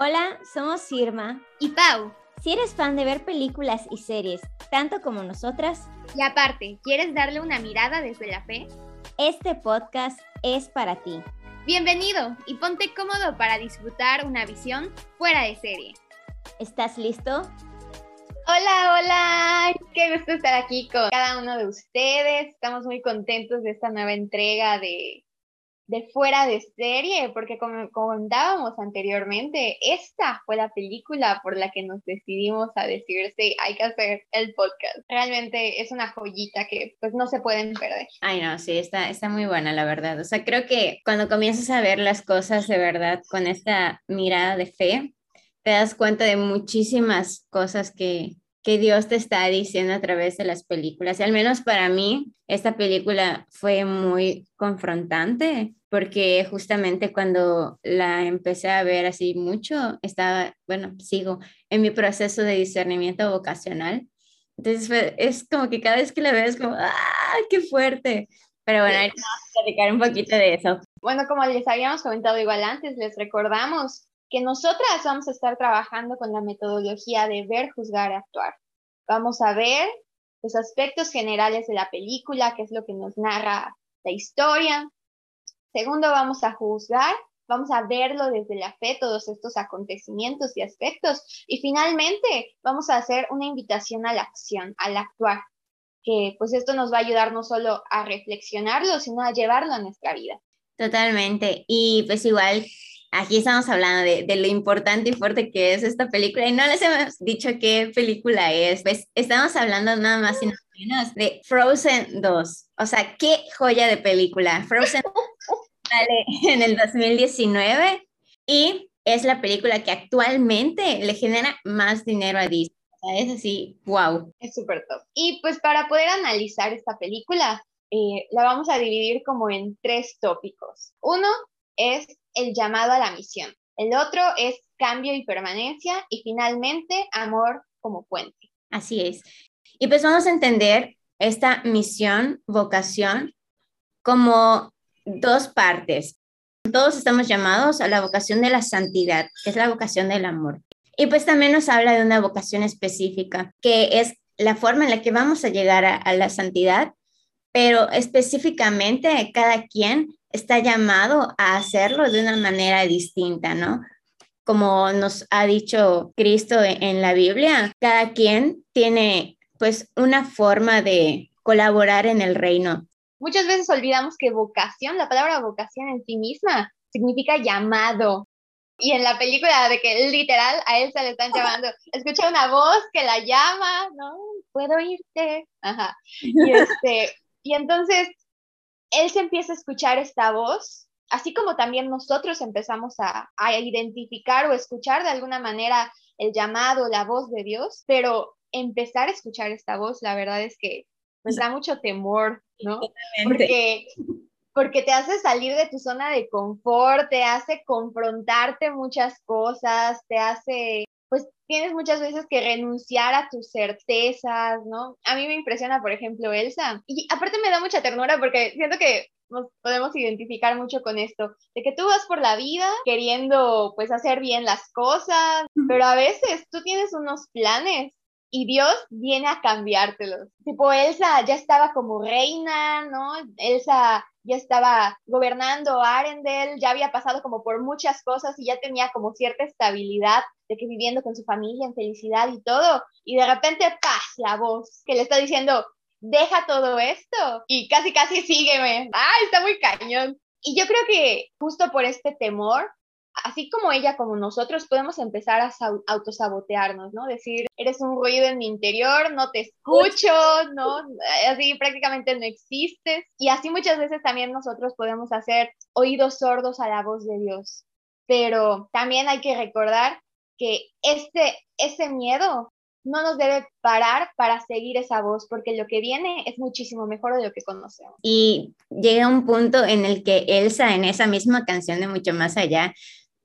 Hola, somos Irma y Pau. Si eres fan de ver películas y series, tanto como nosotras, y aparte, ¿quieres darle una mirada desde la fe? Este podcast es para ti. Bienvenido y ponte cómodo para disfrutar una visión fuera de serie. ¿Estás listo? Hola, hola, qué gusto estar aquí con cada uno de ustedes. Estamos muy contentos de esta nueva entrega de de fuera de serie, porque como comentábamos anteriormente, esta fue la película por la que nos decidimos a decirse hay que hacer el podcast. Realmente es una joyita que pues no se pueden perder. Ay, no, sí, está, está muy buena, la verdad. O sea, creo que cuando comienzas a ver las cosas de verdad con esta mirada de fe, te das cuenta de muchísimas cosas que, que Dios te está diciendo a través de las películas. Y al menos para mí, esta película fue muy confrontante porque justamente cuando la empecé a ver así mucho, estaba, bueno, sigo en mi proceso de discernimiento vocacional. Entonces es como que cada vez que la veo como, ¡ah, qué fuerte! Pero bueno, vamos a platicar un poquito de eso. Bueno, como les habíamos comentado igual antes, les recordamos que nosotras vamos a estar trabajando con la metodología de ver, juzgar, actuar. Vamos a ver los aspectos generales de la película, qué es lo que nos narra la historia. Segundo, vamos a juzgar, vamos a verlo desde la fe, todos estos acontecimientos y aspectos. Y finalmente, vamos a hacer una invitación a la acción, al actuar, que pues esto nos va a ayudar no solo a reflexionarlo, sino a llevarlo a nuestra vida. Totalmente. Y pues igual aquí estamos hablando de, lo importante y fuerte que es esta película y no les hemos dicho qué película es. Pues estamos hablando nada más y nada menos de Frozen 2. O sea, qué joya de película. Frozen sale en el 2019 y es la película que actualmente le genera más dinero a Disney. es así, wow. Es súper top. Y pues para poder analizar esta película, eh, la vamos a dividir como en tres tópicos. Uno es el llamado a la misión. El otro es cambio y permanencia y finalmente amor como puente. Así es. Y pues vamos a entender esta misión, vocación, como dos partes. Todos estamos llamados a la vocación de la santidad, que es la vocación del amor. Y pues también nos habla de una vocación específica, que es la forma en la que vamos a llegar a, a la santidad, pero específicamente cada quien está llamado a hacerlo de una manera distinta, ¿no? Como nos ha dicho Cristo e-, en la Biblia, cada quien tiene pues una forma de colaborar en el reino. Muchas veces olvidamos que vocación, la palabra vocación en sí misma, significa llamado. Y en la película de que literal a él se le están llamando, escucha una voz que la llama, ¿no? Puedo irte. Ajá. Y, este, y entonces él se empieza a escuchar esta voz, así como también nosotros empezamos a, identificar o escuchar de alguna manera el llamado, la voz de Dios, pero empezar a escuchar esta voz, la verdad es que nos da mucho temor, ¿no? Porque, porque te hace salir de tu zona de confort, te hace confrontarte muchas cosas, te hace pues tienes muchas veces que renunciar a tus certezas, ¿no? A mí me impresiona, por ejemplo, Elsa. Y aparte me da mucha ternura porque siento que nos podemos identificar mucho con esto, de que tú vas por la vida queriendo pues hacer bien las cosas, pero a veces tú tienes unos planes y Dios viene a cambiártelos. Tipo, Elsa ya estaba como reina, ¿no? Elsa ya estaba gobernando Arendelle, ya había pasado como por muchas cosas y ya tenía como cierta estabilidad de que viviendo con su familia en felicidad y todo, y de repente, ¡paz! la voz que le está diciendo, deja todo esto y casi, casi sígueme. ¡Ah, está muy cañón! Y yo creo que justo por este temor, así como ella, como nosotros, podemos empezar a autosabotearnos, ¿no? Decir, eres un ruido en mi interior, no te escucho, ¿no? Así prácticamente no existes. Y así muchas veces también nosotros podemos hacer oídos sordos a la voz de Dios. Pero también hay que recordar que este, ese miedo no nos debe parar para seguir esa voz, porque lo que viene es muchísimo mejor de lo que conocemos. Y llega un punto en el que Elsa, en esa misma canción de Mucho Más Allá,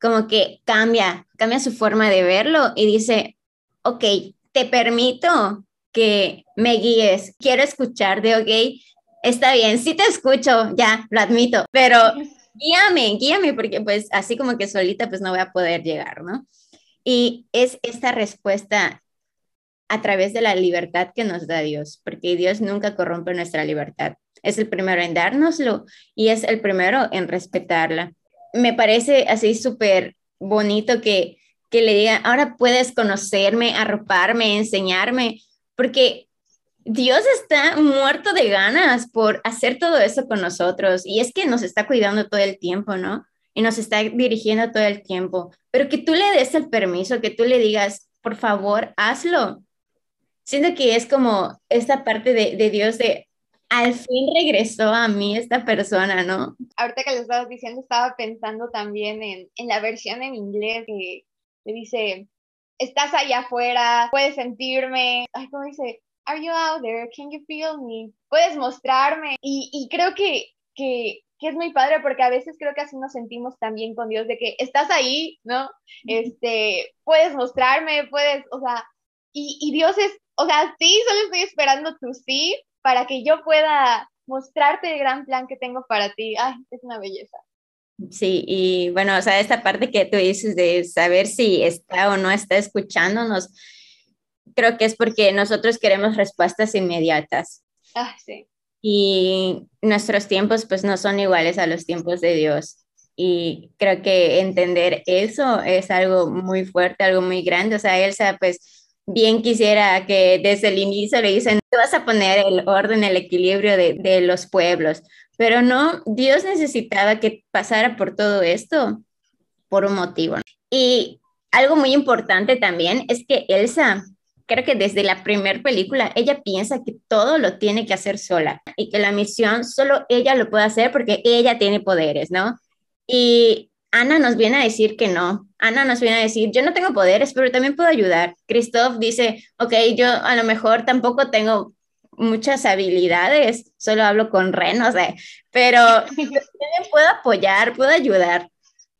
como que cambia, cambia su forma de verlo y dice, ok, te permito que me guíes, quiero escuchar de, ok, está bien, sí te escucho, ya, lo admito, pero guíame, guíame, porque pues así como que solita pues no voy a poder llegar, ¿no? Y es esta respuesta a través de la libertad que nos da Dios, porque Dios nunca corrompe nuestra libertad. Es el primero en dárnoslo y es el primero en respetarla. Me parece así súper bonito que, que le digan, ahora puedes conocerme, arroparme, enseñarme, porque Dios está muerto de ganas por hacer todo eso con nosotros y es que nos está cuidando todo el tiempo, ¿no? Y nos está dirigiendo todo el tiempo, pero que tú le des el permiso, que tú le digas, por favor, hazlo. Siento que es como esta parte de, de Dios de, al fin regresó a mí esta persona, ¿no? Ahorita que lo estabas diciendo, estaba pensando también en, en la versión en inglés que le dice, estás allá afuera, puedes sentirme, ay, ¿cómo dice? Are you out there? Can you feel me? Puedes mostrarme. Y, y creo que, que, que, es muy padre porque a veces creo que así nos sentimos también con Dios, de que estás ahí, ¿no? Este, puedes mostrarme, puedes, o sea, y, y Dios es, o sea, sí, solo estoy esperando tu sí para que yo pueda mostrarte el gran plan que tengo para ti. Ay, es una belleza. Sí, y bueno, o sea, esta parte que tú dices de saber si está o no está escuchándonos, creo que es porque nosotros queremos respuestas inmediatas. Ah, sí. Y nuestros tiempos pues no son iguales a los tiempos de Dios. Y creo que entender eso es algo muy fuerte, algo muy grande. O sea, Elsa pues bien quisiera que desde el inicio le dicen, tú vas a poner el orden, el equilibrio de, de los pueblos. Pero no, Dios necesitaba que pasara por todo esto por un motivo. Y algo muy importante también es que Elsa creo que desde la primera película ella piensa que todo lo tiene que hacer sola y que la misión solo ella lo puede hacer porque ella tiene poderes, ¿no? Y Ana nos viene a decir que no. Ana nos viene a decir, yo no tengo poderes, pero también puedo ayudar. Christoph dice, ok, yo a lo mejor tampoco tengo muchas habilidades, solo hablo con Ren, o sea, pero también puedo apoyar, puedo ayudar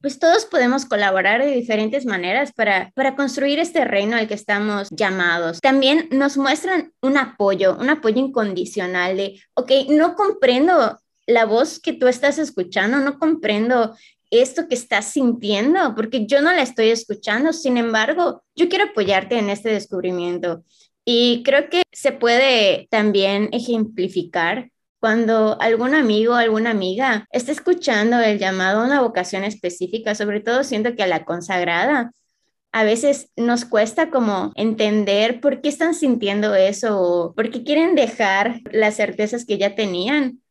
pues todos podemos colaborar de diferentes maneras para, para construir este reino al que estamos llamados. También nos muestran un apoyo, un apoyo incondicional de, ok, no comprendo la voz que tú estás escuchando, no comprendo esto que estás sintiendo, porque yo no la estoy escuchando, sin embargo, yo quiero apoyarte en este descubrimiento. Y creo que se puede también ejemplificar cuando algún amigo, alguna amiga está escuchando el llamado a una vocación específica, sobre todo siento que a la consagrada, a veces nos cuesta como entender por qué están sintiendo eso o por qué quieren dejar las certezas que ya tenían.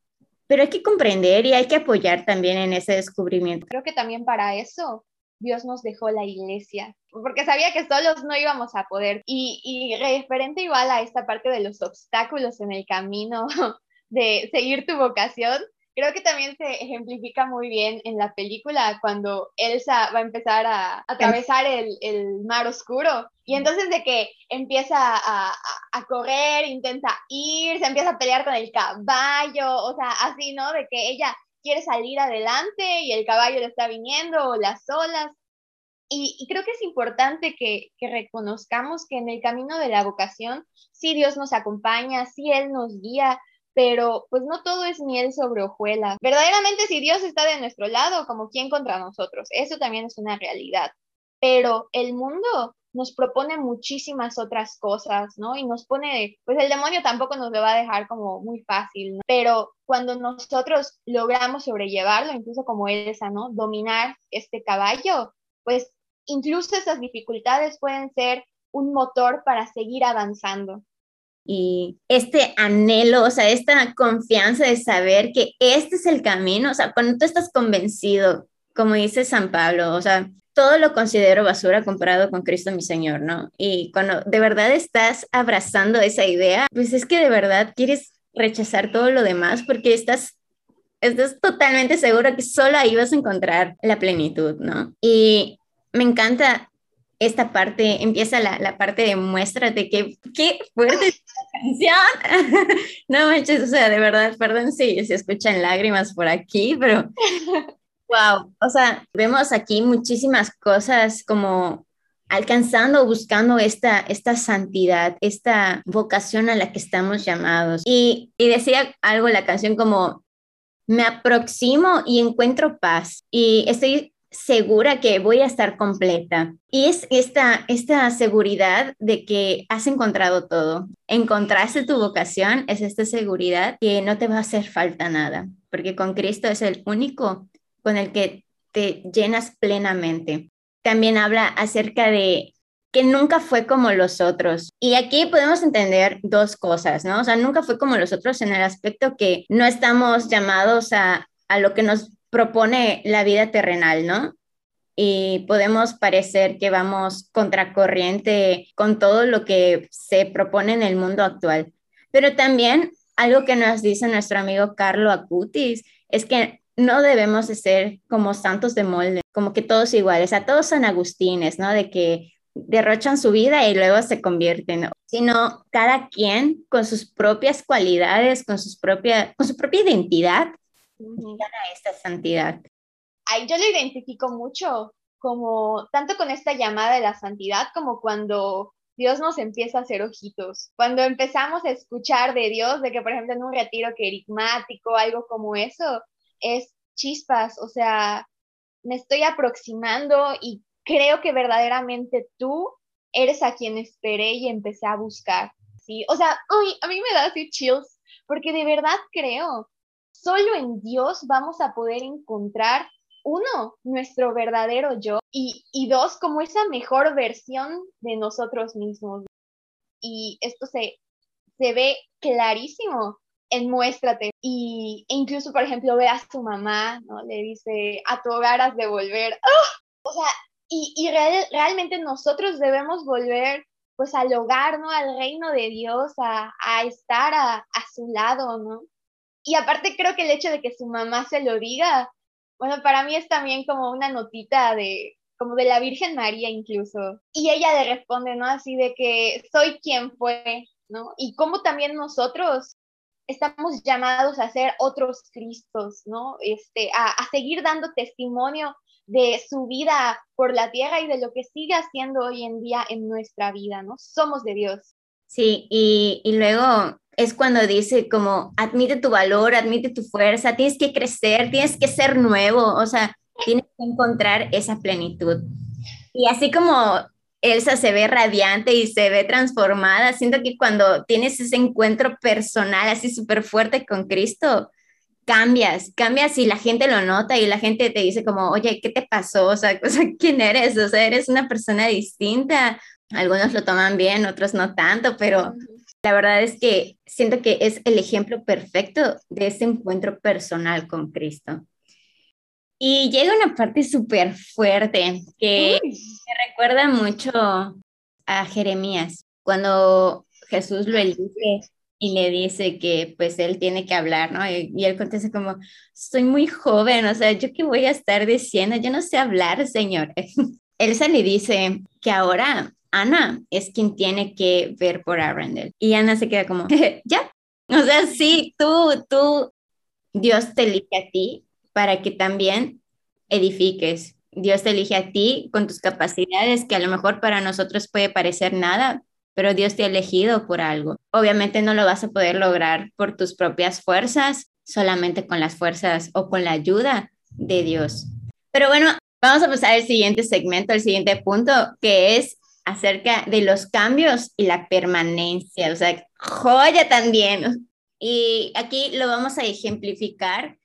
Pero hay que comprender y hay que apoyar también en ese descubrimiento. Creo que también para eso Dios nos dejó la iglesia, porque sabía que solos no íbamos a poder. Y, y referente igual a esta parte de los obstáculos en el camino de seguir tu vocación, creo que también se ejemplifica muy bien en la película cuando Elsa va a empezar a atravesar el, el mar oscuro y entonces de que empieza a, a, correr, intenta ir, se empieza a pelear con el caballo, o sea, así, ¿no? De que ella quiere salir adelante y el caballo le está viniendo o las olas. Y, y, creo que es importante que, que, reconozcamos que en el camino de la vocación, sí Dios nos acompaña, sí Él nos guía, pero pues no todo es miel sobre hojuelas. Verdaderamente si Dios está de nuestro lado, como quien contra nosotros, eso también es una realidad. Pero el mundo nos propone muchísimas otras cosas, ¿no? Y nos pone, pues el demonio tampoco nos lo va a dejar como muy fácil, ¿no? Pero cuando nosotros logramos sobrellevarlo, incluso como esa, ¿no? Dominar este caballo, pues incluso esas dificultades pueden ser un motor para seguir avanzando y este anhelo, o sea, esta confianza de saber que este es el camino, o sea, cuando tú estás convencido, como dice San Pablo, o sea, todo lo considero basura comparado con Cristo mi Señor, ¿no? Y cuando de verdad estás abrazando esa idea, pues es que de verdad quieres rechazar todo lo demás porque estás estás totalmente seguro que solo ahí vas a encontrar la plenitud, ¿no? Y me encanta esta parte, empieza la, la parte de muéstrate que, qué fuerte es canción. no manches, o sea, de verdad, perdón si se escuchan lágrimas por aquí, pero wow, o sea, vemos aquí muchísimas cosas como alcanzando, buscando esta, esta santidad, esta vocación a la que estamos llamados. Y, y decía algo la canción como, me aproximo y encuentro paz y estoy segura que voy a estar completa. Y es esta, esta seguridad de que has encontrado todo. Encontraste tu vocación, es esta seguridad que no te va a hacer falta nada, porque con Cristo es el único con el que te llenas plenamente. También habla acerca de que nunca fue como los otros. Y aquí podemos entender dos cosas, ¿no? O sea, nunca fue como los otros en el aspecto que no estamos llamados a, a lo que nos propone la vida terrenal, ¿no? Y podemos parecer que vamos contracorriente con todo lo que se propone en el mundo actual. Pero también algo que nos dice nuestro amigo Carlo Acutis es que no debemos de ser como santos de molde, como que todos iguales, a todos San Agustines, ¿no? De que derrochan su vida y luego se convierten, sino cada quien con sus propias cualidades, con, sus propia, con su propia identidad, llegan a esta santidad. Ay, yo lo identifico mucho, como tanto con esta llamada de la santidad como cuando Dios nos empieza a hacer ojitos. Cuando empezamos a escuchar de Dios, de que por ejemplo en un retiro querigmático, algo como eso, es chispas, o sea, me estoy aproximando y creo que verdaderamente tú eres a quien esperé y empecé a buscar, ¿sí? O sea, a mí me da así chills, porque de verdad creo, solo en Dios vamos a poder encontrar, uno, nuestro verdadero yo, y, y dos, como esa mejor versión de nosotros mismos. Y esto se, se ve clarísimo en Muéstrate. Y e incluso, por ejemplo, ve a su mamá, ¿no? Le dice, a tu hogar has de volver. ¡Ah! O sea, y, realmente nosotros debemos volver pues al hogar, ¿no? Al reino de Dios, a, estar a, a, su lado, ¿no? Y aparte creo que el hecho de que su mamá se lo diga, bueno, para mí es también como una notita de, como de la Virgen María incluso. Y ella le responde, ¿no? Así de que soy quien fue, ¿no? Y como también nosotros estamos llamados a ser otros Cristos, ¿no? Este, a, a seguir dando testimonio de su vida por la tierra y de lo que sigue haciendo hoy en día en nuestra vida, ¿no? Somos de Dios. Sí, y, y luego es cuando dice como, admite tu valor, admite tu fuerza, tienes que crecer, tienes que ser nuevo, o sea, tienes que encontrar esa plenitud. Y así como Elsa se ve radiante y se ve transformada, siento que cuando tienes ese encuentro personal así súper fuerte con Cristo, cambias, cambias y la gente lo nota y la gente te dice como, oye, ¿qué te pasó? O sea, ¿quién eres? O sea, eres una persona distinta. Algunos lo toman bien, otros no tanto, pero la verdad es que siento que es el ejemplo perfecto de ese encuentro personal con Cristo. Y llega una parte súper fuerte que me recuerda mucho a Jeremías, cuando Jesús lo elige y le dice que pues él tiene que hablar, ¿no? Y, él contesta como, soy muy joven, o sea, ¿yo qué voy a estar diciendo? Yo no sé hablar, señor. Elsa le dice que ahora Ana es quien tiene que ver por Arundel. Y Ana se queda como, ya, o sea, sí, tú, tú, Dios te elige a ti para que también edifiques. Dios te elige a ti con tus capacidades que a lo mejor para nosotros puede parecer nada, pero Dios te ha elegido por algo. Obviamente no lo vas a poder lograr por tus propias fuerzas, solamente con las fuerzas o con la ayuda de Dios. Pero bueno, vamos a pasar al siguiente segmento, al siguiente punto, que es acerca de los cambios y la permanencia, o sea, joya también. Y aquí lo vamos a ejemplificar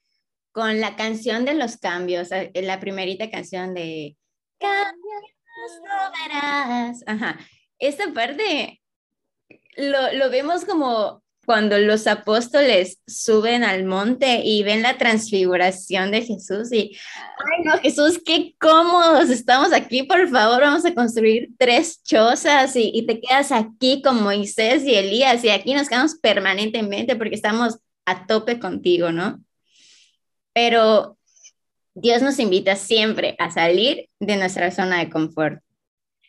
con la canción de los cambios, la primerita canción de Cambios no verás. Ajá esta parte lo, lo vemos como cuando los apóstoles suben al monte y ven la transfiguración de Jesús y, ay no, Jesús, qué cómodos estamos aquí, por favor, vamos a construir tres chozas y, y, te quedas aquí con Moisés y Elías y aquí nos quedamos permanentemente porque estamos a tope contigo, ¿no? Pero Dios nos invita siempre a salir de nuestra zona de confort.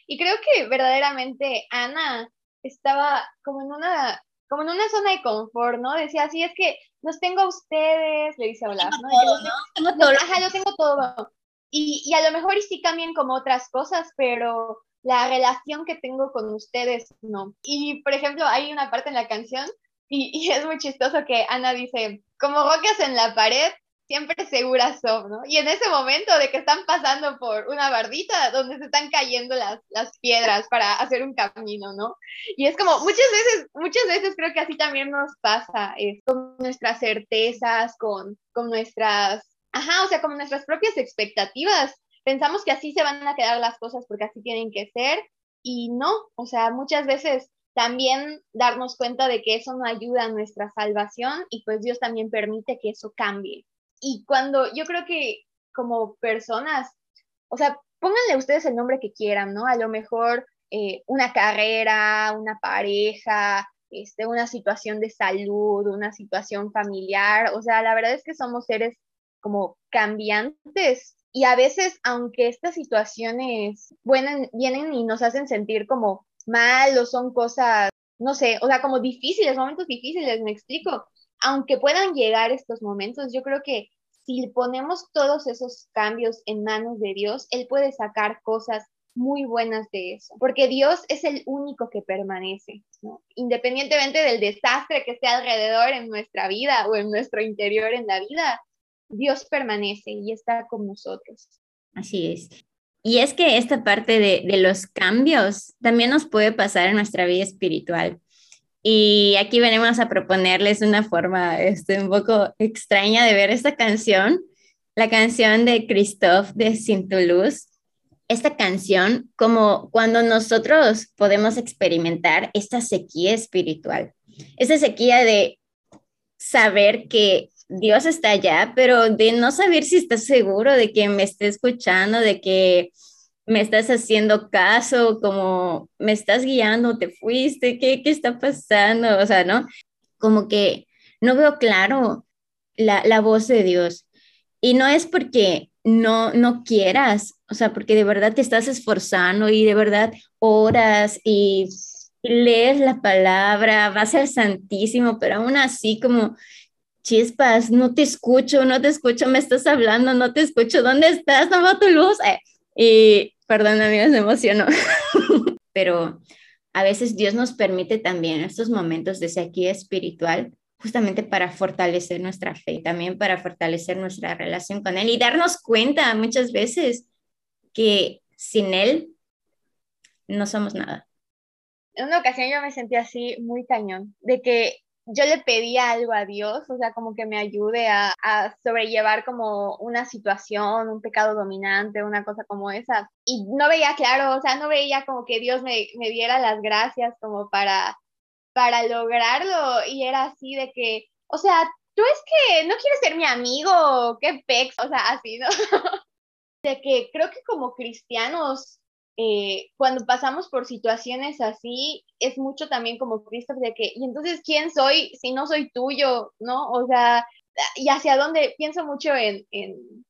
Y creo que verdaderamente Ana estaba como en una como en una zona de confort, ¿no? Decía, sí, es que los tengo a ustedes, le dice a Olaf, ¿no? Tengo todo, Ajá, yo tengo todo. Y, y a lo mejor y sí cambian como otras cosas, pero la relación que tengo con ustedes, no. Y, por ejemplo, hay una parte en la canción y, y es muy chistoso que Ana dice, como rocas en la pared, siempre segura son, ¿no? Y en ese momento de que están pasando por una bardita donde se están cayendo las, las piedras para hacer un camino, ¿no? Y es como muchas veces, muchas veces creo que así también nos pasa, eh, con nuestras certezas, con, con nuestras, ajá, o sea, con nuestras propias expectativas. Pensamos que así se van a quedar las cosas porque así tienen que ser y no, o sea, muchas veces también darnos cuenta de que eso no ayuda a nuestra salvación y pues Dios también permite que eso cambie. Y cuando yo creo que como personas, o sea, pónganle ustedes el nombre que quieran, ¿no? A lo mejor eh, una carrera, una pareja, este, una situación de salud, una situación familiar, o sea, la verdad es que somos seres como cambiantes y a veces, aunque estas situaciones vienen, vienen y nos hacen sentir como mal o son cosas, no sé, o sea, como difíciles, momentos difíciles, me explico, aunque puedan llegar estos momentos, yo creo que si ponemos todos esos cambios en manos de Dios, Él puede sacar cosas muy buenas de eso, porque Dios es el único que permanece, independientemente del desastre que esté alrededor en nuestra vida o en nuestro interior en la vida, Dios permanece y está con nosotros. Así es. Y es que esta parte de, de los cambios también nos puede pasar en nuestra vida espiritual. Y aquí venimos a proponerles una forma este, un poco extraña de ver esta canción, la canción de Christophe de Sintuluz. Esta canción, como cuando nosotros podemos experimentar esta sequía espiritual, esta sequía de saber que Dios está allá, pero de no saber si estás seguro de que me esté escuchando, de que me estás haciendo caso, como me estás guiando, te fuiste, ¿qué, qué está pasando? O sea, ¿no? Como que no veo claro la, la voz de Dios. Y no es porque no, no quieras, o sea, porque de verdad te estás esforzando y de verdad oras y lees la palabra, vas al Santísimo, pero aún así como chispas, no te escucho, no te escucho, me estás hablando, no te escucho, ¿dónde estás? No veo tu luz. Eh, y perdón, amigos, me emociono. Pero a veces Dios nos permite también estos momentos de sequía espiritual justamente para fortalecer nuestra fe, también para fortalecer nuestra relación con Él y darnos cuenta muchas veces que sin Él no somos nada. En una ocasión yo me sentí así muy cañón, de que yo le pedía algo a Dios, o sea, como que me ayude a, sobrellevar como una situación, un pecado dominante, una cosa como esa. Y no veía claro, o sea, no veía como que Dios me, me diera las gracias como para, para lograrlo. Y era así de que, o sea, tú es que no quieres ser mi amigo, qué pex, o sea, así, ¿no? de que creo que como cristianos eh, cuando pasamos por situaciones así, es mucho también como Cristo de que, y entonces, ¿quién soy si no soy tuyo? ¿No? O sea, y hacia dónde, pienso mucho en, en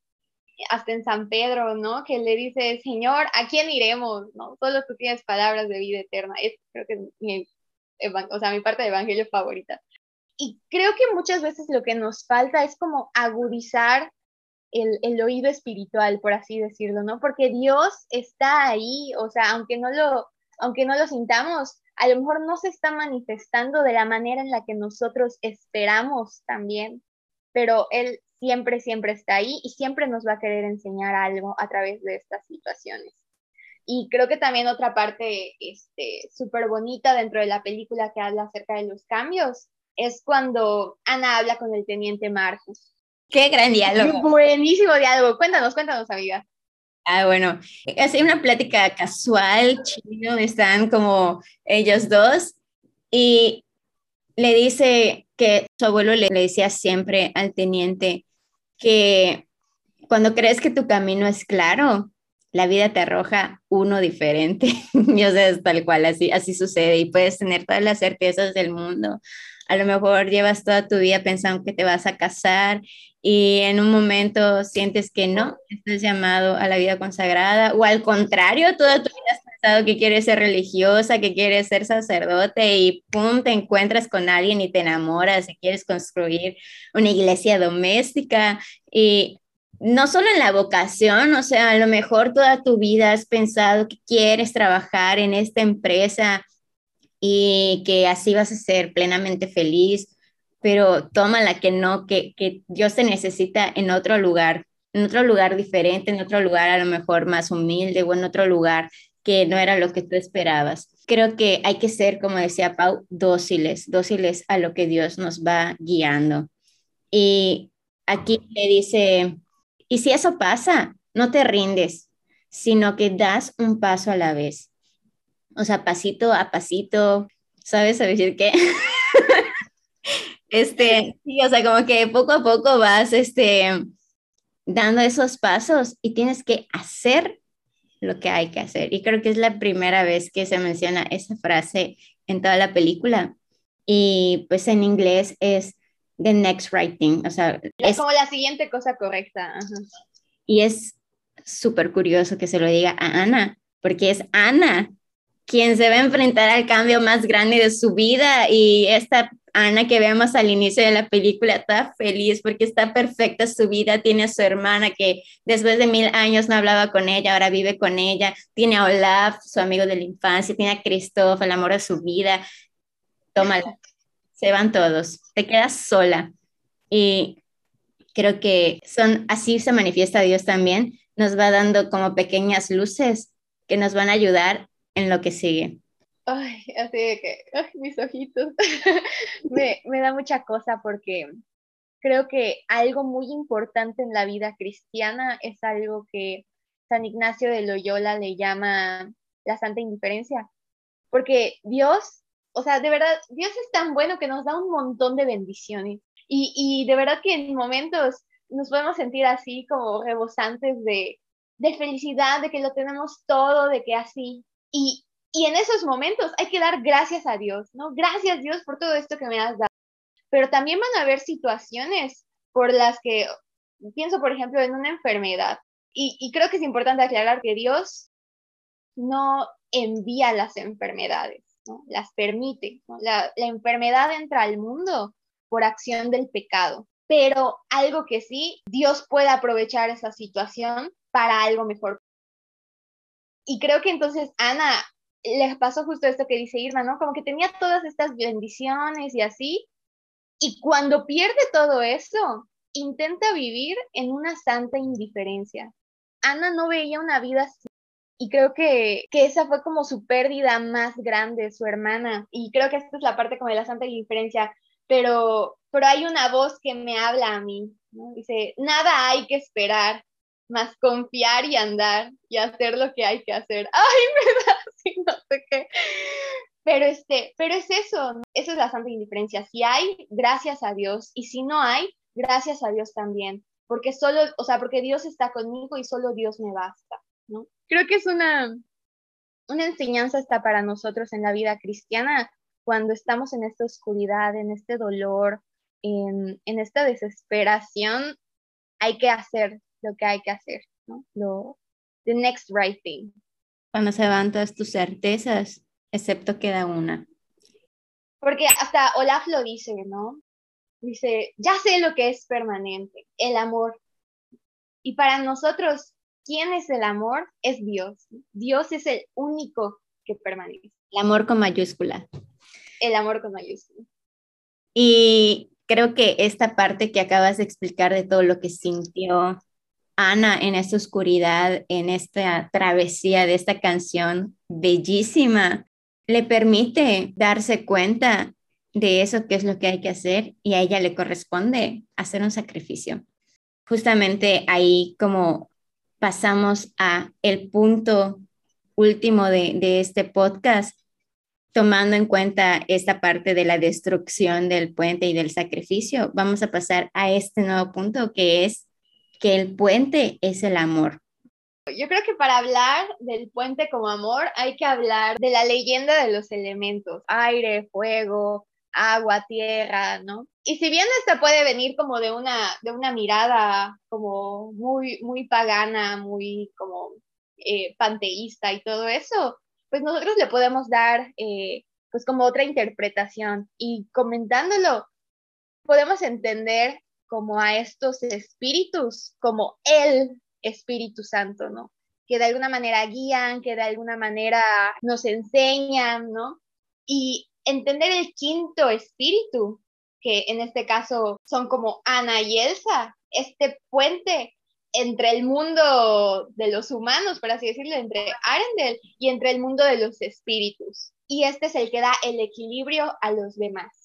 hasta en San Pedro, ¿no? Que le dice, Señor, ¿a quién iremos? ¿No? Solo tú tienes palabras de vida eterna. Es, creo que es mi, o sea, mi parte de evangelio favorita. Y creo que muchas veces lo que nos falta es como agudizar el, oído espiritual, por así decirlo, ¿no? Porque Dios está ahí, o sea, aunque no lo, aunque no lo sintamos, a lo mejor no se está manifestando de la manera en la que nosotros esperamos también, pero Él siempre, siempre está ahí y siempre nos va a querer enseñar algo a través de estas situaciones. Y creo que también otra parte este, súper bonita dentro de la película que habla acerca de los cambios es cuando Ana habla con el teniente Marcus Qué gran diálogo. Buenísimo diálogo. Cuéntanos, cuéntanos, amiga. Ah, bueno, es una plática casual, chino, están como ellos dos y le dice que su abuelo le, decía siempre al teniente que cuando crees que tu camino es claro, la vida te arroja uno diferente. y o sea, es tal cual, así, así sucede y puedes tener todas las certezas del mundo. A lo mejor llevas toda tu vida pensando que te vas a casar y en un momento sientes que no, estás llamado a la vida consagrada, o al contrario, toda tu vida has pensado que quieres ser religiosa, que quieres ser sacerdote y pum, te encuentras con alguien y te enamoras y quieres construir una iglesia doméstica. Y no solo en la vocación, o sea, a lo mejor toda tu vida has pensado que quieres trabajar en esta empresa y que así vas a ser plenamente feliz pero toma la que no, que, que Dios te necesita en otro lugar, en otro lugar diferente, en otro lugar a lo mejor más humilde o en otro lugar que no era lo que tú esperabas. Creo que hay que ser, como decía Pau, dóciles, dóciles a lo que Dios nos va guiando. Y aquí le dice, y si eso pasa, no te rindes, sino que das un paso a la vez. O sea, pasito a pasito, ¿sabes a decir qué? este, sí, o sea, como que poco a poco vas, este, dando esos pasos y tienes que hacer lo que hay que hacer. Y creo que es la primera vez que se menciona esa frase en toda la película. Y pues en inglés es the next right thing, o sea, es como la siguiente cosa correcta. Y es súper curioso que se lo diga a Ana, porque es Ana quien se va a enfrentar al cambio más grande de su vida. Y esta Ana que vemos al inicio de la película está feliz porque está perfecta su vida, tiene a su hermana que después de mil años no hablaba con ella, ahora vive con ella, tiene a Olaf, su amigo de la infancia, tiene a Christoph, el amor de su vida, tómala, se van todos, te quedas sola. Y creo que son así se manifiesta Dios también, nos va dando como pequeñas luces que nos van a ayudar en lo que sigue. Ay, así de que, ay, mis ojitos. me, me da mucha cosa porque creo que algo muy importante en la vida cristiana es algo que San Ignacio de Loyola le llama la santa indiferencia. Porque Dios, o sea, de verdad, Dios es tan bueno que nos da un montón de bendiciones. Y, y de verdad que en momentos nos podemos sentir así como rebosantes de, de felicidad, de que lo tenemos todo, de que así, y, en esos momentos hay que dar gracias a Dios, ¿no? Gracias Dios por todo esto que me has dado. Pero también van a haber situaciones por las que, pienso por ejemplo en una enfermedad, y, creo que es importante aclarar que Dios no envía las enfermedades, ¿no? las permite. La, la enfermedad entra al mundo por acción del pecado, pero algo que sí, Dios puede aprovechar esa situación para algo mejor y creo que entonces Ana les pasó justo esto que dice Irma, ¿no? Como que tenía todas estas bendiciones y así, y cuando pierde todo eso, intenta vivir en una santa indiferencia. Ana no veía una vida así. Y creo que, que esa fue como su pérdida más grande, su hermana. Y creo que esta es la parte como de la santa indiferencia. Pero, pero hay una voz que me habla a mí. ¿no? Dice, nada hay que esperar más confiar y andar y hacer lo que hay que hacer. Ay, me da así, no sé qué. Pero, este, pero es eso, eso es la santa indiferencia. Si hay, gracias a Dios, y si no hay, gracias a Dios también, porque solo, o sea, porque Dios está conmigo y solo Dios me basta, ¿no? Creo que es una, una enseñanza está para nosotros en la vida cristiana cuando estamos en esta oscuridad, en este dolor, en, en esta desesperación, hay que hacer lo que hay que hacer, ¿no? Lo, the next right thing. Cuando se van todas tus certezas, excepto queda una. Porque hasta Olaf lo dice, ¿no? Dice, ya sé lo que es permanente, el amor. Y para nosotros, ¿quién es el amor? Es Dios. Dios es el único que permanece. El amor con mayúscula. El amor con mayúscula. Y creo que esta parte que acabas de explicar de todo lo que sintió Ana en esta oscuridad, en esta travesía de esta canción bellísima, le permite darse cuenta de eso que es lo que hay que hacer y a ella le corresponde hacer un sacrificio. Justamente ahí como pasamos a el punto último de, de este podcast, tomando en cuenta esta parte de la destrucción del puente y del sacrificio, vamos a pasar a este nuevo punto que es que el puente es el amor. Yo creo que para hablar del puente como amor hay que hablar de la leyenda de los elementos, aire, fuego, agua, tierra, ¿no? Y si bien esta puede venir como de una, de una mirada como muy, muy pagana, muy como eh, panteísta y todo eso, pues nosotros le podemos dar eh, pues como otra interpretación y comentándolo podemos entender como a estos espíritus, como el Espíritu Santo, ¿no? Que de alguna manera guían, que de alguna manera nos enseñan, ¿no? Y entender el quinto espíritu que en este caso son como Ana y Elsa, este puente entre el mundo de los humanos, por así decirlo, entre Arendelle y entre el mundo de los espíritus. Y este es el que da el equilibrio a los demás.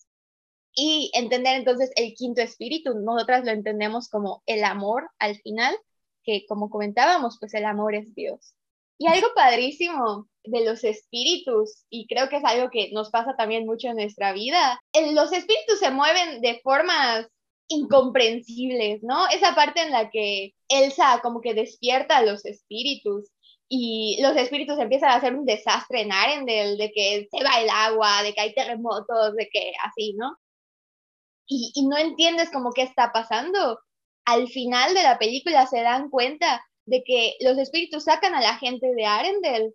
Y entender entonces el quinto espíritu, nosotras lo entendemos como el amor al final, que como comentábamos, pues el amor es Dios. Y algo padrísimo de los espíritus, y creo que es algo que nos pasa también mucho en nuestra vida, los espíritus se mueven de formas incomprensibles, ¿no? Esa parte en la que Elsa como que despierta a los espíritus y los espíritus empiezan a hacer un desastre en Arendelle, de que se va el agua, de que hay terremotos, de que así, ¿no? Y, no entiendes como qué está pasando. Al final de la película se dan cuenta de que los espíritus sacan a la gente de Arendelle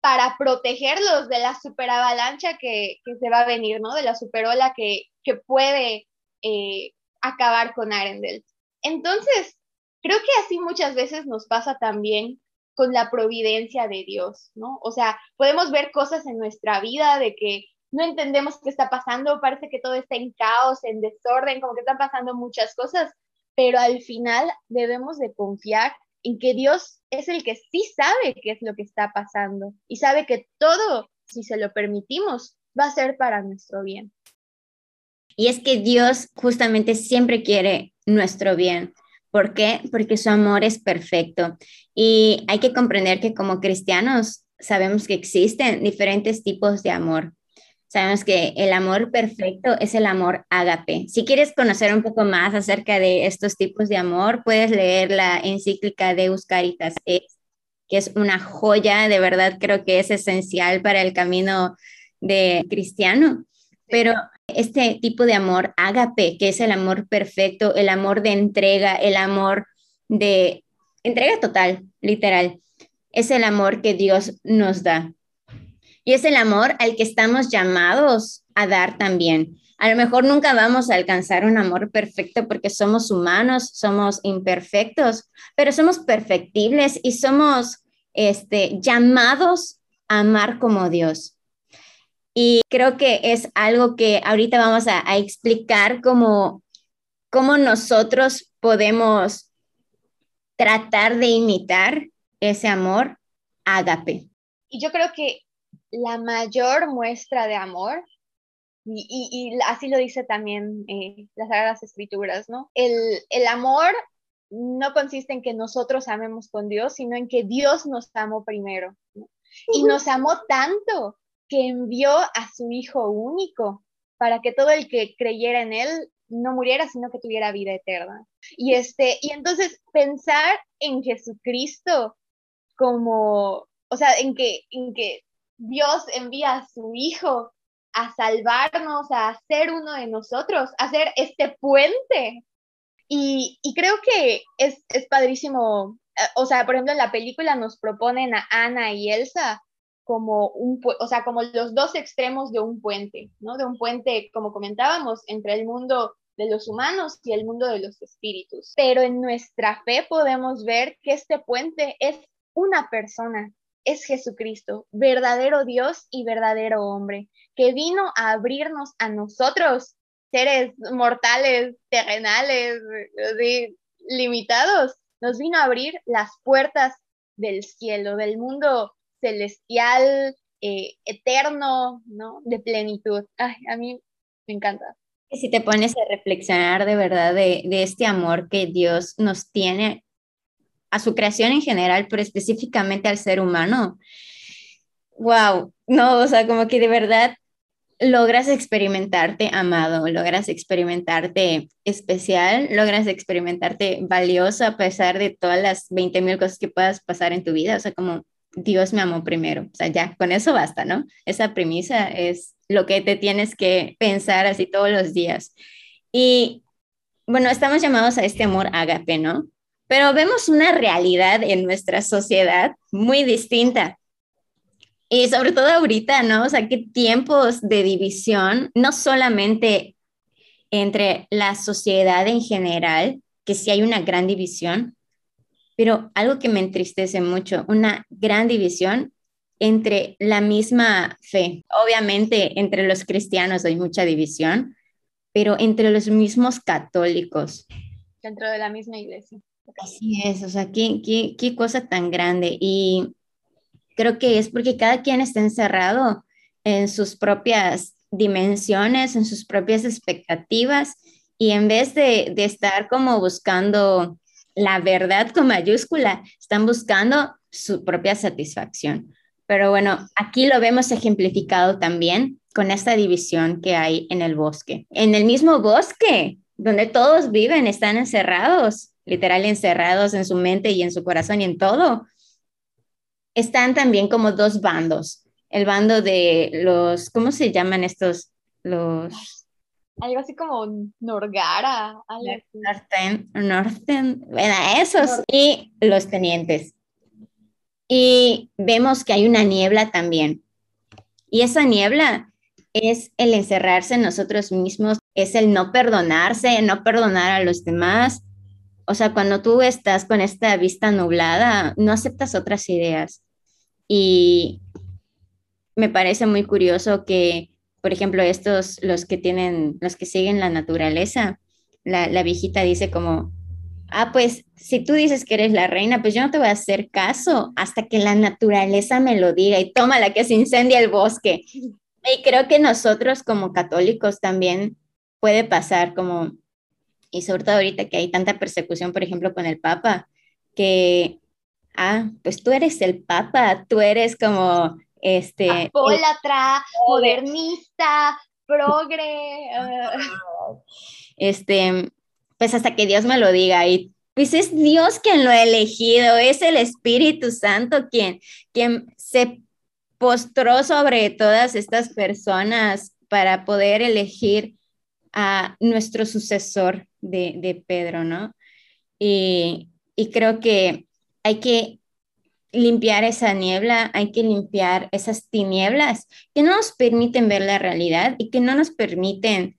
para protegerlos de la super avalancha que, que se va a venir, ¿no? De la superola que, que puede eh, acabar con Arendelle. Entonces, creo que así muchas veces nos pasa también con la providencia de Dios, ¿no? O sea, podemos ver cosas en nuestra vida de que no entendemos qué está pasando, parece que todo está en caos, en desorden, como que están pasando muchas cosas, pero al final debemos de confiar en que Dios es el que sí sabe qué es lo que está pasando y sabe que todo, si se lo permitimos, va a ser para nuestro bien. Y es que Dios justamente siempre quiere nuestro bien. ¿Por qué? Porque su amor es perfecto. Y hay que comprender que como cristianos sabemos que existen diferentes tipos de amor. Sabemos que el amor perfecto es el amor ágape. Si quieres conocer un poco más acerca de estos tipos de amor, puedes leer la encíclica de Caritas que es una joya, de verdad creo que es esencial para el camino de cristiano. Pero este tipo de amor ágape, que es el amor perfecto, el amor de entrega, el amor de entrega total, literal, es el amor que Dios nos da. Y es el amor al que estamos llamados a dar también. A lo mejor nunca vamos a alcanzar un amor perfecto porque somos humanos, somos imperfectos, pero somos perfectibles y somos este, llamados a amar como Dios. Y creo que es algo que ahorita vamos a, explicar cómo, cómo nosotros podemos tratar de imitar ese amor ágape. Y yo creo que la mayor muestra de amor, y, así lo dice también eh, las Sagradas Escrituras, ¿no? El, el amor no consiste en que nosotros amemos con Dios, sino en que Dios nos amó primero. Y nos amó tanto que envió a su Hijo único para que todo el que creyera en Él no muriera, sino que tuviera vida eterna. Y, este, y entonces pensar en Jesucristo como, o sea, en que, en que Dios envía a su Hijo a salvarnos, a ser uno de nosotros, a ser este puente. Y, creo que es, es padrísimo, eh, o sea, por ejemplo, en la película nos proponen a Ana y Elsa como un, o sea, como los dos extremos de un puente, ¿no? De un puente, como comentábamos, entre el mundo de los humanos y el mundo de los espíritus. Pero en nuestra fe podemos ver que este puente es una persona, es Jesucristo, verdadero Dios y verdadero hombre, que vino a abrirnos a nosotros, seres mortales, terrenales, limitados, nos vino a abrir las puertas del cielo, del mundo celestial, eh, eterno, ¿no? De plenitud. Ay, a mí me encanta. Si te pones a reflexionar de verdad de este amor que Dios nos tiene a su creación en general, pero específicamente al ser humano. Wow, no, o sea, como que de verdad logras experimentarte amado, logras experimentarte especial, logras experimentarte valioso a pesar de todas las 20 mil cosas que puedas pasar en tu vida, o sea, como Dios me amó primero, o sea, ya, con eso basta, ¿no? Esa premisa es lo que te tienes que pensar así todos los días. Y bueno, estamos llamados a este amor ágape, ¿no? Pero vemos una realidad en nuestra sociedad muy distinta. Y sobre todo ahorita, ¿no? O sea, qué tiempos de división, no solamente entre la sociedad en general, que sí hay una gran división, pero algo que me entristece mucho, una gran división entre la misma fe. Obviamente entre los cristianos hay mucha división, pero entre los mismos católicos. Dentro de la misma iglesia. Así es, o sea, qué, qué, qué cosa tan grande. Y creo que es porque cada quien está encerrado en sus propias dimensiones, en sus propias expectativas, y en vez de, de estar como buscando la verdad con mayúscula, están buscando su propia satisfacción. Pero bueno, aquí lo vemos ejemplificado también con esta división que hay en el bosque. En el mismo bosque, donde todos viven, están encerrados, literal encerrados en su mente y en su corazón y en todo, están también como dos bandos. El bando de los, ¿cómo se llaman estos? Los... Algo así como Norgara. Norten, Norten, bueno, esos. Y los tenientes. Y vemos que hay una niebla también. Y esa niebla es el encerrarse en nosotros mismos, es el no perdonarse, no perdonar a los demás. O sea, cuando tú estás con esta vista nublada, no aceptas otras ideas. Y me parece muy curioso que, por ejemplo, estos, los que tienen, los que siguen la naturaleza, la, la viejita dice como, ah, pues si tú dices que eres la reina, pues yo no te voy a hacer caso hasta que la naturaleza me lo diga y toma la que se incendia el bosque. Y creo que nosotros como católicos también puede pasar como, y sobre todo ahorita que hay tanta persecución, por ejemplo, con el Papa, que ah, pues tú eres el papa, tú eres como este... Apólatra, modernista, progre. Este, pues hasta que Dios me lo diga y pues es Dios quien lo ha elegido, es el Espíritu Santo quien, quien se postró sobre todas estas personas para poder elegir a nuestro sucesor de, de Pedro, ¿no? Y, y creo que hay que limpiar esa niebla, hay que limpiar esas tinieblas que no nos permiten ver la realidad y que no nos permiten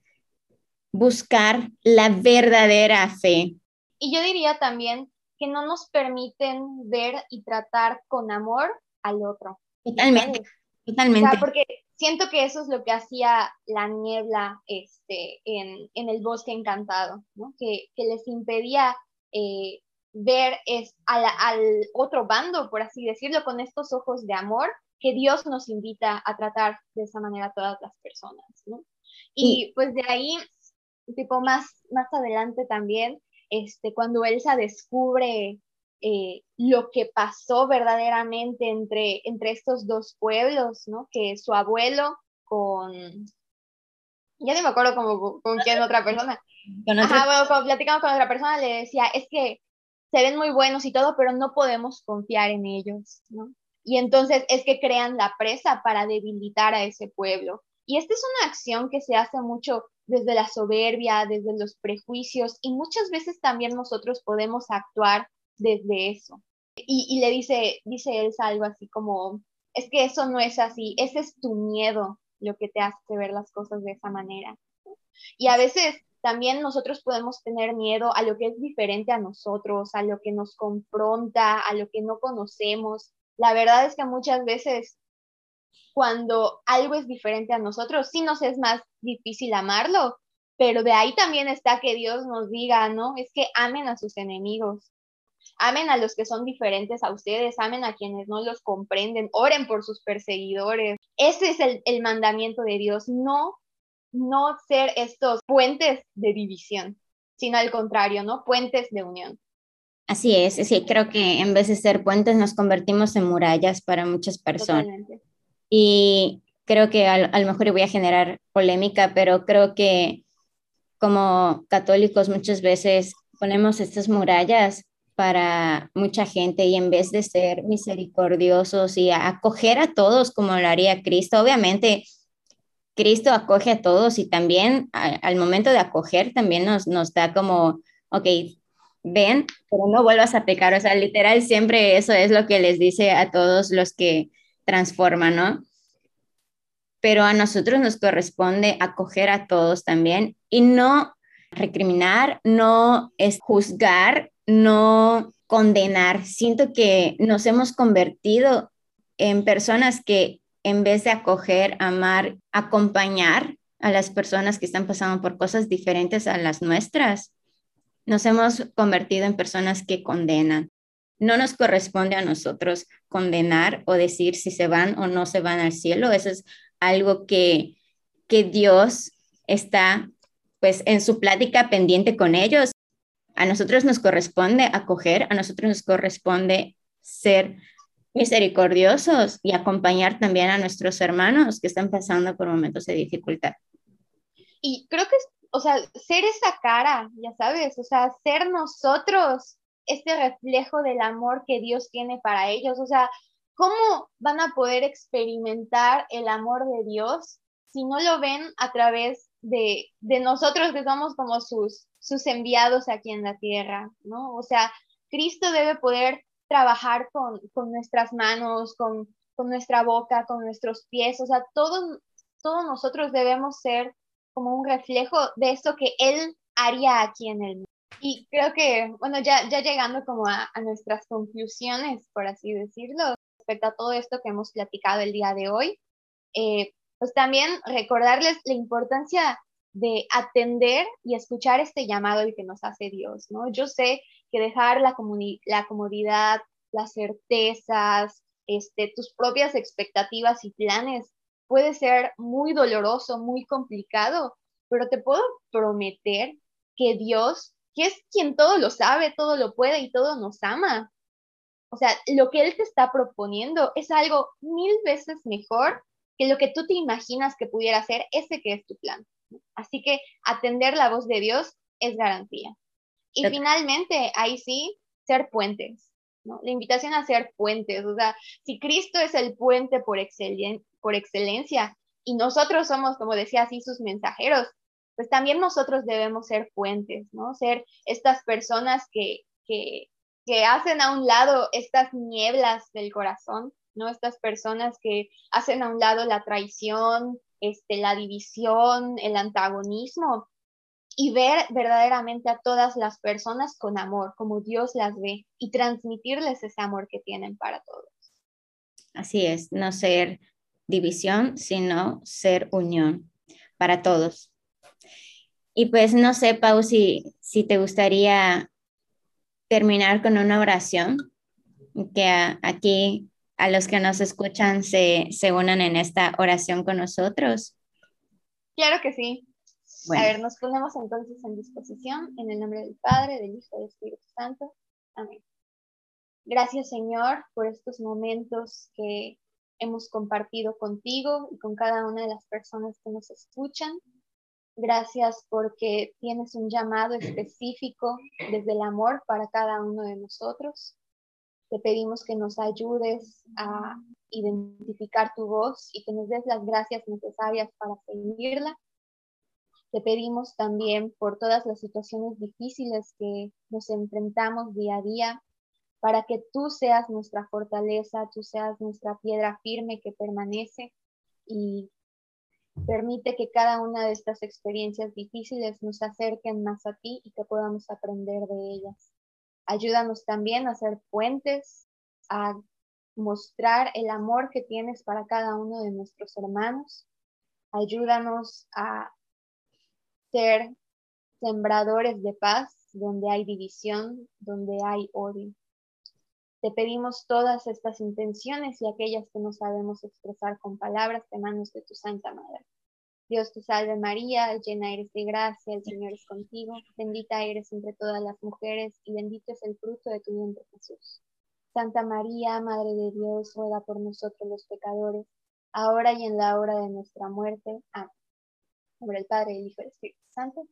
buscar la verdadera fe. Y yo diría también que no nos permiten ver y tratar con amor al otro. Totalmente, totalmente. porque siento que eso es lo que hacía la niebla este, en, el bosque encantado, ¿no? que, les impedía eh, ver es al, otro bando, por así decirlo, con estos ojos de amor que Dios nos invita a tratar de esa manera a todas las personas, ¿no? Y pues de ahí, tipo más, más adelante también, este, cuando Elsa descubre eh, lo que pasó verdaderamente entre, entre estos dos pueblos, ¿no? Que su abuelo con, ya no me acuerdo como, con quién otra persona. Con Ajá, bueno, cuando platicamos con otra persona le decía, es que se ven muy buenos y todo, pero no podemos confiar en ellos, ¿no? Y entonces es que crean la presa para debilitar a ese pueblo. Y esta es una acción que se hace mucho desde la soberbia, desde los prejuicios, y muchas veces también nosotros podemos actuar desde eso. Y, le dice, dice él algo así como, es que eso no es así, ese es tu miedo lo que te hace ver las cosas de esa manera. Y a veces también nosotros podemos tener miedo a lo que es diferente a nosotros, a lo que nos confronta, a lo que no conocemos. La verdad es que muchas veces cuando algo es diferente a nosotros, sí nos es más difícil amarlo, pero de ahí también está que Dios nos diga, ¿no? Es que amen a sus enemigos, amen a los que son diferentes a ustedes, amen a quienes no los comprenden, oren por sus perseguidores. Ese es el, el mandamiento de Dios, no no ser estos puentes de división, sino al contrario, ¿no? Puentes de unión. Así es, sí, creo que en vez de ser puentes nos convertimos en murallas para muchas personas. Y creo que a, lo mejor voy a generar polémica, pero creo que como católicos muchas veces ponemos estas murallas para mucha gente y en vez de ser misericordiosos y acoger a todos como lo haría Cristo, obviamente Cristo acoge a todos y también al momento de acoger también nos, nos da como, ok, ven, pero no vuelvas a pecar. O sea, literal, siempre eso es lo que les dice a todos los que transforman, ¿no? Pero a nosotros nos corresponde acoger a todos también y no recriminar, no es juzgar, no condenar. Siento que nos hemos convertido en personas que en vez de acoger, amar, acompañar, a las personas que están pasando por cosas diferentes a las nuestras. Nos hemos convertido en personas que condenan. No nos corresponde a nosotros condenar o decir si se van o no se van al cielo. Eso es algo que, que Dios está pues en su plática pendiente con ellos. A nosotros nos corresponde acoger, a nosotros nos corresponde ser misericordiosos y acompañar también a nuestros hermanos que están pasando por momentos de dificultad. Y creo que, o sea, ser esa cara, ya sabes, o sea, ser nosotros este reflejo del amor que Dios tiene para ellos, o sea, ¿cómo van a poder experimentar el amor de Dios si no lo ven a través de, de nosotros que somos como sus, sus enviados aquí en la tierra, ¿no? O sea, Cristo debe poder trabajar con, nuestras manos, con, nuestra boca, con nuestros pies, o sea, todos, todos nosotros debemos ser como un reflejo de eso que Él haría aquí en el mundo. Y creo que, bueno, ya, ya llegando como a, nuestras conclusiones, por así decirlo, respecto a todo esto que hemos platicado el día de hoy, eh, pues también recordarles la importancia de atender y escuchar este llamado que nos hace Dios, ¿no? Yo sé que dejar la, la comodidad, las certezas, este, tus propias expectativas y planes puede ser muy doloroso, muy complicado, pero te puedo prometer que Dios, que es quien todo lo sabe, todo lo puede y todo nos ama, o sea, lo que Él te está proponiendo es algo mil veces mejor que lo que tú te imaginas que pudiera ser ese que es tu plan. Así que atender la voz de Dios es garantía. Y finalmente, ahí sí, ser puentes, ¿no? La invitación a ser puentes, o sea, si Cristo es el puente por, por excelencia y nosotros somos, como decía así, sus mensajeros, pues también nosotros debemos ser puentes, ¿no? Ser estas personas que, que, que hacen a un lado estas nieblas del corazón, ¿no? Estas personas que hacen a un lado la traición, este, la división, el antagonismo, y ver verdaderamente a todas las personas con amor, como Dios las ve, y transmitirles ese amor que tienen para todos. Así es, no ser división, sino ser unión para todos. Y pues no sé, Pau, si, si te gustaría terminar con una oración, que aquí a los que nos escuchan se, se unan en esta oración con nosotros. Claro que sí. A ver, nos ponemos entonces en disposición en el nombre del Padre, del Hijo y del Espíritu Santo. Amén. Gracias Señor por estos momentos que hemos compartido contigo y con cada una de las personas que nos escuchan. Gracias porque tienes un llamado específico desde el amor para cada uno de nosotros. Te pedimos que nos ayudes a identificar tu voz y que nos des las gracias necesarias para seguirla. Te pedimos también por todas las situaciones difíciles que nos enfrentamos día a día, para que tú seas nuestra fortaleza, tú seas nuestra piedra firme que permanece y permite que cada una de estas experiencias difíciles nos acerquen más a ti y que podamos aprender de ellas. Ayúdanos también a ser puentes, a mostrar el amor que tienes para cada uno de nuestros hermanos. Ayúdanos a ser sembradores de paz donde hay división, donde hay odio. Te pedimos todas estas intenciones y aquellas que no sabemos expresar con palabras de manos de tu Santa Madre. Dios te salve María, llena eres de gracia, el Señor es contigo, bendita eres entre todas las mujeres y bendito es el fruto de tu vientre Jesús. Santa María, Madre de Dios, ruega por nosotros los pecadores, ahora y en la hora de nuestra muerte. Amén. Por el Padre, el Hijo y el Espíritu Santo.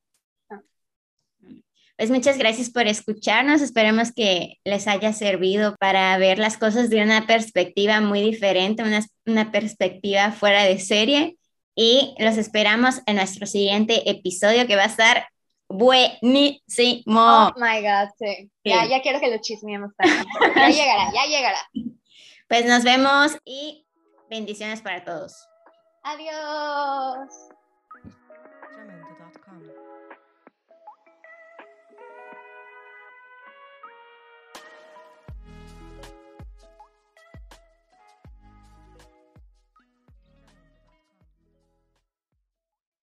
Amén. Pues muchas gracias por escucharnos. Esperemos que les haya servido para ver las cosas de una perspectiva muy diferente, una, una perspectiva fuera de serie y los esperamos en nuestro siguiente episodio que va a estar buenísimo. Oh my God, sí. Ya, ya quiero que lo chismeemos. Ya llegará, ya llegará. Pues nos vemos y bendiciones para todos. Adiós.